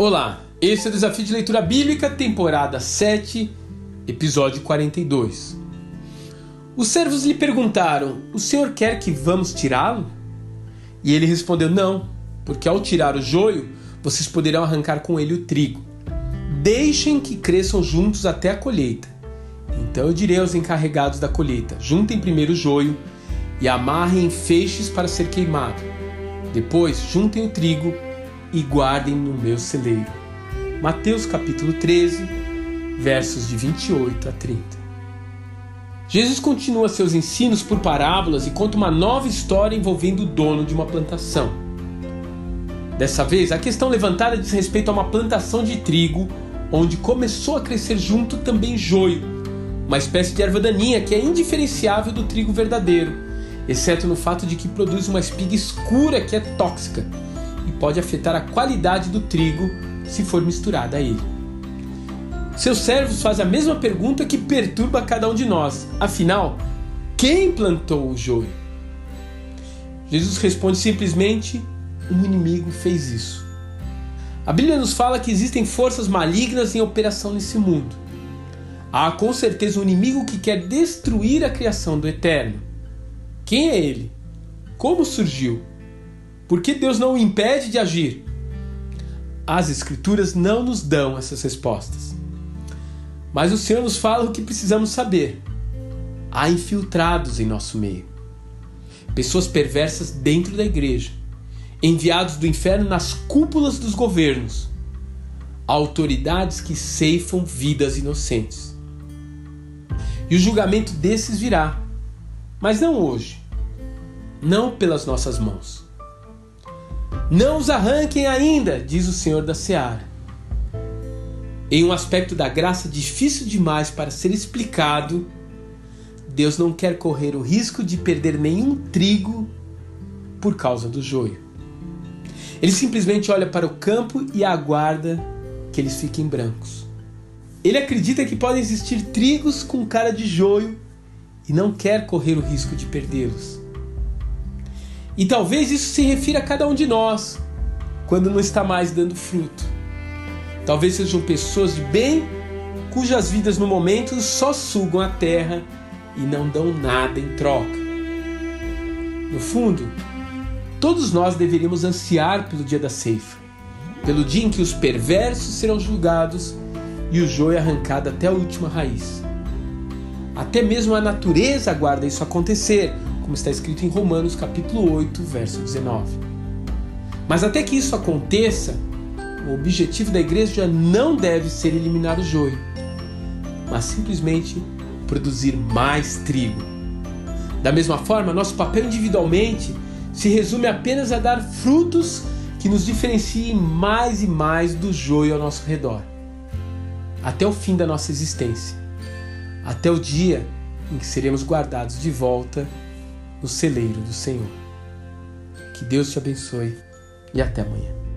Olá, esse é o Desafio de Leitura Bíblica, temporada 7, episódio 42. Os servos lhe perguntaram: O senhor quer que vamos tirá-lo? E ele respondeu: Não, porque ao tirar o joio, vocês poderão arrancar com ele o trigo. Deixem que cresçam juntos até a colheita. Então eu direi aos encarregados da colheita: Juntem primeiro o joio e amarrem em feixes para ser queimado. Depois, juntem o trigo e guardem no meu celeiro. Mateus capítulo 13, versos de 28 a 30. Jesus continua seus ensinos por parábolas e conta uma nova história envolvendo o dono de uma plantação. Dessa vez, a questão levantada diz respeito a uma plantação de trigo, onde começou a crescer junto também joio, uma espécie de erva daninha que é indiferenciável do trigo verdadeiro, exceto no fato de que produz uma espiga escura que é tóxica e pode afetar a qualidade do trigo se for misturada a ele. Seus servos fazem a mesma pergunta que perturba cada um de nós. Afinal, quem plantou o joio? Jesus responde simplesmente: um inimigo fez isso. A Bíblia nos fala que existem forças malignas em operação nesse mundo. Há com certeza um inimigo que quer destruir a criação do Eterno. Quem é ele? Como surgiu? Por que Deus não o impede de agir? As Escrituras não nos dão essas respostas. Mas o Senhor nos fala o que precisamos saber. Há infiltrados em nosso meio. Pessoas perversas dentro da igreja, enviados do inferno nas cúpulas dos governos, autoridades que ceifam vidas inocentes. E o julgamento desses virá, mas não hoje, não pelas nossas mãos não os arranquem ainda, diz o Senhor da Seara. Em um aspecto da graça difícil demais para ser explicado, Deus não quer correr o risco de perder nenhum trigo por causa do joio. Ele simplesmente olha para o campo e aguarda que eles fiquem brancos. Ele acredita que podem existir trigos com cara de joio e não quer correr o risco de perdê-los. E talvez isso se refira a cada um de nós, quando não está mais dando fruto. Talvez sejam pessoas de bem cujas vidas no momento só sugam a terra e não dão nada em troca. No fundo, todos nós deveríamos ansiar pelo dia da ceifa, pelo dia em que os perversos serão julgados e o joio arrancado até a última raiz. Até mesmo a natureza aguarda isso acontecer, como está escrito em Romanos capítulo 8, verso 19. Mas até que isso aconteça, o objetivo da igreja não deve ser eliminar o joio, mas simplesmente produzir mais trigo. Da mesma forma, nosso papel individualmente se resume apenas a dar frutos que nos diferenciem mais e mais do joio ao nosso redor, até o fim da nossa existência, até o dia em que seremos guardados de volta no celeiro do Senhor. Que Deus te abençoe e até amanhã.